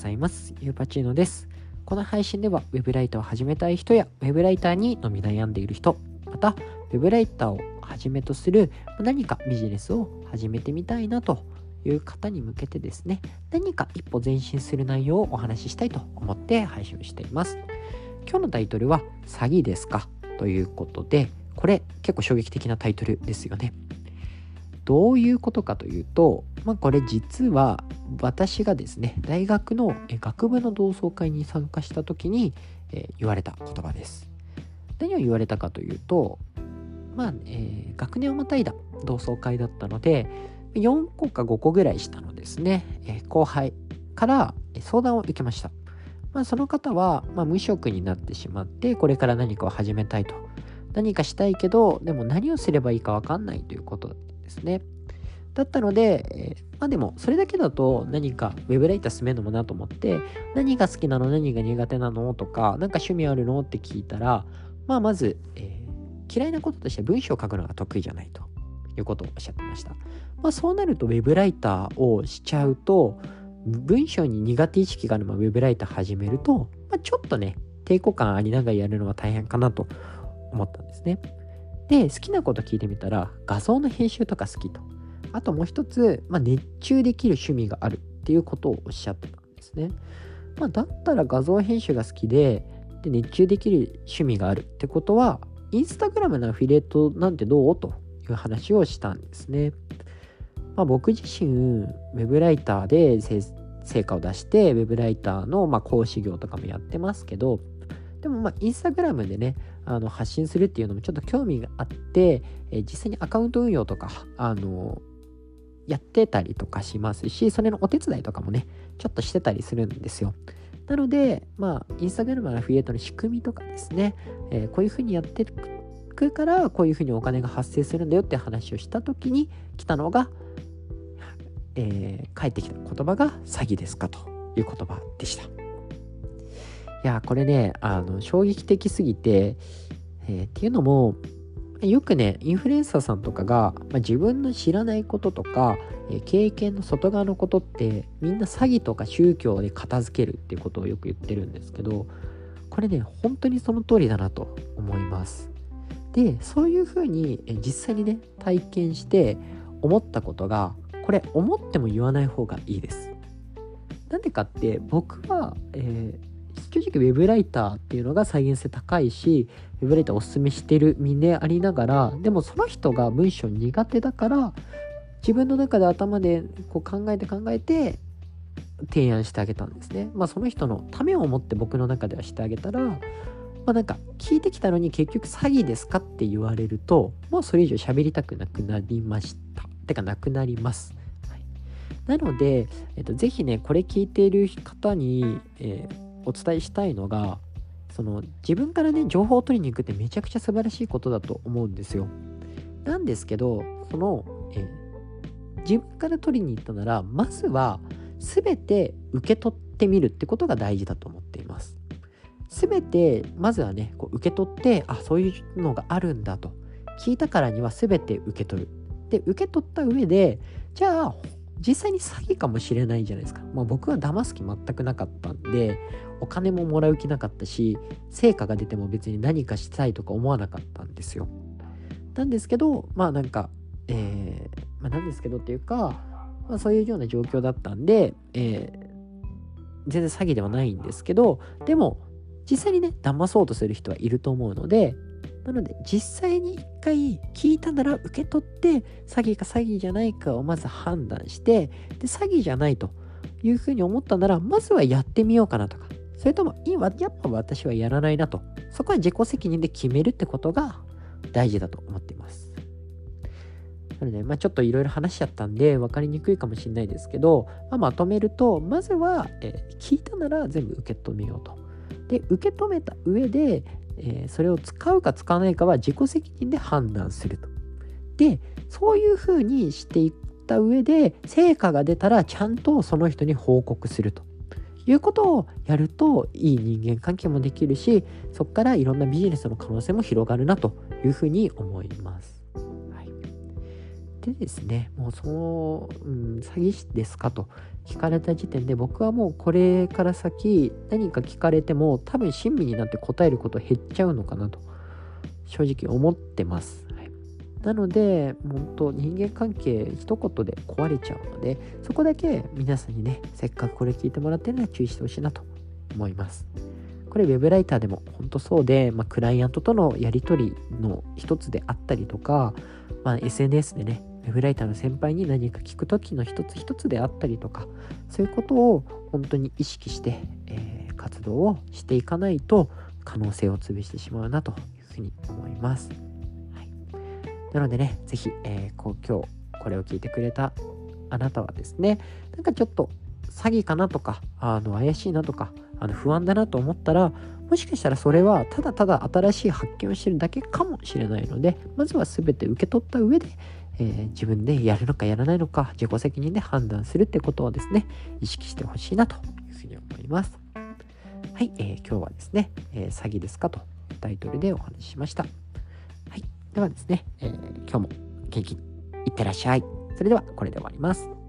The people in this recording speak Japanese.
ざいます。ゆうぱちーのです。この配信では Web ライターを始めたい人や Web ライターに飲み悩んでいる人、また Web ライターをはじめとする何かビジネスを始めてみたいなという方に向けてですね、何か一歩前進する内容をお話ししたいと思って配信しています。今日のタイトルは詐欺ですかということで、これ結構衝撃的なタイトルですよね。どういうことかというと、まあ、これ実は私がですね大学の学部の同窓会に参加した時に、え、言われた言葉です。何を言われたかというとまあ、えー、学年をまたいだ同窓会だったので4個か5個ぐらい下のですね、え、後輩から相談を受けました、まあ、その方は、まあ、無職になってしまってこれから何かを始めたいと。何かしたいけどでも何をすればいいか分かんないということですね。だったので、え、まあでもそれだけだと何かウェブライター進めるのもなと思って何が好きなの何が苦手なのとか何か趣味あるのって聞いたらまあまず、えー、嫌いなこととして文章を書くのが得意じゃないということをおっしゃってました。まあそうなるとウェブライターをしちゃうと文章に苦手意識があるままウェブライター始めると、まあ、ちょっとね抵抗感ありながらやるのは大変かなと思ったんですね。で好きなこと聞いてみたら画像の編集とか好きと。あともう一つ、まあ、熱中できる趣味があるっていうことをおっしゃってたんですね。まあ、だったら画像編集が好きでで熱中できる趣味があるってことはインスタグラムのアフィリエイトなんてどうという話をしたんですね。まあ、僕自身ウェブライターで成果を出してウェブライターのま講師業とかもやってますけどでもまあインスタグラムでねあの発信するっていうのもちょっと興味があって、えー、実際にアカウント運用とかあのやってたりとかしますし、それのお手伝いとかもね、ちょっとしてたりするんですよ。なので、まあ、インスタグラムのアフィリエイトの仕組みとかですね、えー、こういうふうにやってくから、こういうふうにお金が発生するんだよって話をした時に来たのが、えー、返ってきた言葉が詐欺ですかという言葉でした。いや、これね、あの、衝撃的すぎて、えー、っていうのも、よくね、インフルエンサーさんとかが、まあ、自分の知らないこととか、え、経験の外側のことってみんな詐欺とか宗教で片付けるっていうことをよく言ってるんですけど、これね、本当にその通りだなと思います。で、そういうふうに、え実際にね、体験して思ったことが、これ思っても言わない方がいいです。なんでかって僕は、えー正直 web ライターっていうのが再現性高いし web ライターおすすめしてる身でありながらでもその人が文章苦手だから自分の中で頭でこう考えて考えて提案してあげたんですね。まあその人のためを思って僕の中ではしてあげたらまあなんか聞いてきたのに結局詐欺ですかって言われるともうそれ以上喋りたくなくなりました。てかなくなります。はい、なので、えっと、ぜひねこれ聞いている方に、えーお伝えしたいのがその自分からね情報を取りに行くってめちゃくちゃ素晴らしいことだと思うんですよ。なんですけどそのえ自分から取りに行ったならまずは全て受け取ってみるってことが大事だと思っています。全てまずはねこう受け取ってあそういうのがあるんだと聞いたからには全て受け取る。で受け取った上でじゃあ実際に詐欺かもしれないじゃないですか。まあ僕は騙す気全くなかったんで、お金ももらう気なかったし、成果が出ても別に何かしたいとか思わなかったんですよ。なんですけど、まあなんか、えー、まあなんですけどっていうか、まあそういうような状況だったんで、えー、全然詐欺ではないんですけど、でも、実際にね、騙そうとする人はいると思うので、なので実際に一回聞いたなら受け取って詐欺か詐欺じゃないかをまず判断してで詐欺じゃないというふうに思ったならまずはやってみようかなとか。それとも今やっぱ私はやらないなと。そこは自己責任で決めるってことが大事だと思っています。なので、まあ、ちょっといろいろ話しちゃったんで分かりにくいかもしれないですけど、まあ、まとめるとまずは、え聞いたなら全部受け止めようと。で受け止めた上でえー、それを使うか使わないかは自己責任で判断すると。でそういうふうにしていった上で成果が出たらちゃんとその人に報告するということをやるといい人間関係もできるしそこからいろんなビジネスの可能性も広がるなというふうに思います。でですね、もうその、うん、詐欺師ですかと聞かれた時点で僕はもうこれから先何か聞かれても多分親身になって答えること減っちゃうのかなと正直思ってます。はい、なので、本当人間関係一言で壊れちゃうので、そこだけ皆さんにね、せっかくこれ聞いてもらってるのは注意してほしいなと思います。これ web ライターでも本当そうで、まあ、クライアントとのやり取りの一つであったりとか、まあ、SNS でね、ウェブライターの先輩に何か聞く時の一つ一つであったりとか、そういうことを本当に意識して、えー、活動をしていかないと可能性を潰してしまうなというふうに思います。はい、なのでね、是非、えー、こう今日これを聞いてくれたあなたはですね、なんかちょっと詐欺かなとか、あの怪しいなとか、あの不安だなと思ったら、もしかしたらそれはただただ新しい発見をしてるだけかもしれないので、まずは全て受け取った上で、えー、自分でやるのかやらないのか、自己責任で判断するってことをですね、意識してほしいなというふうに思います。はい、えー、今日はですね、えー、詐欺ですかというタイトルでお話ししました。はい、ではですね、え今日も元気いってらっしゃい。それではこれで終わります。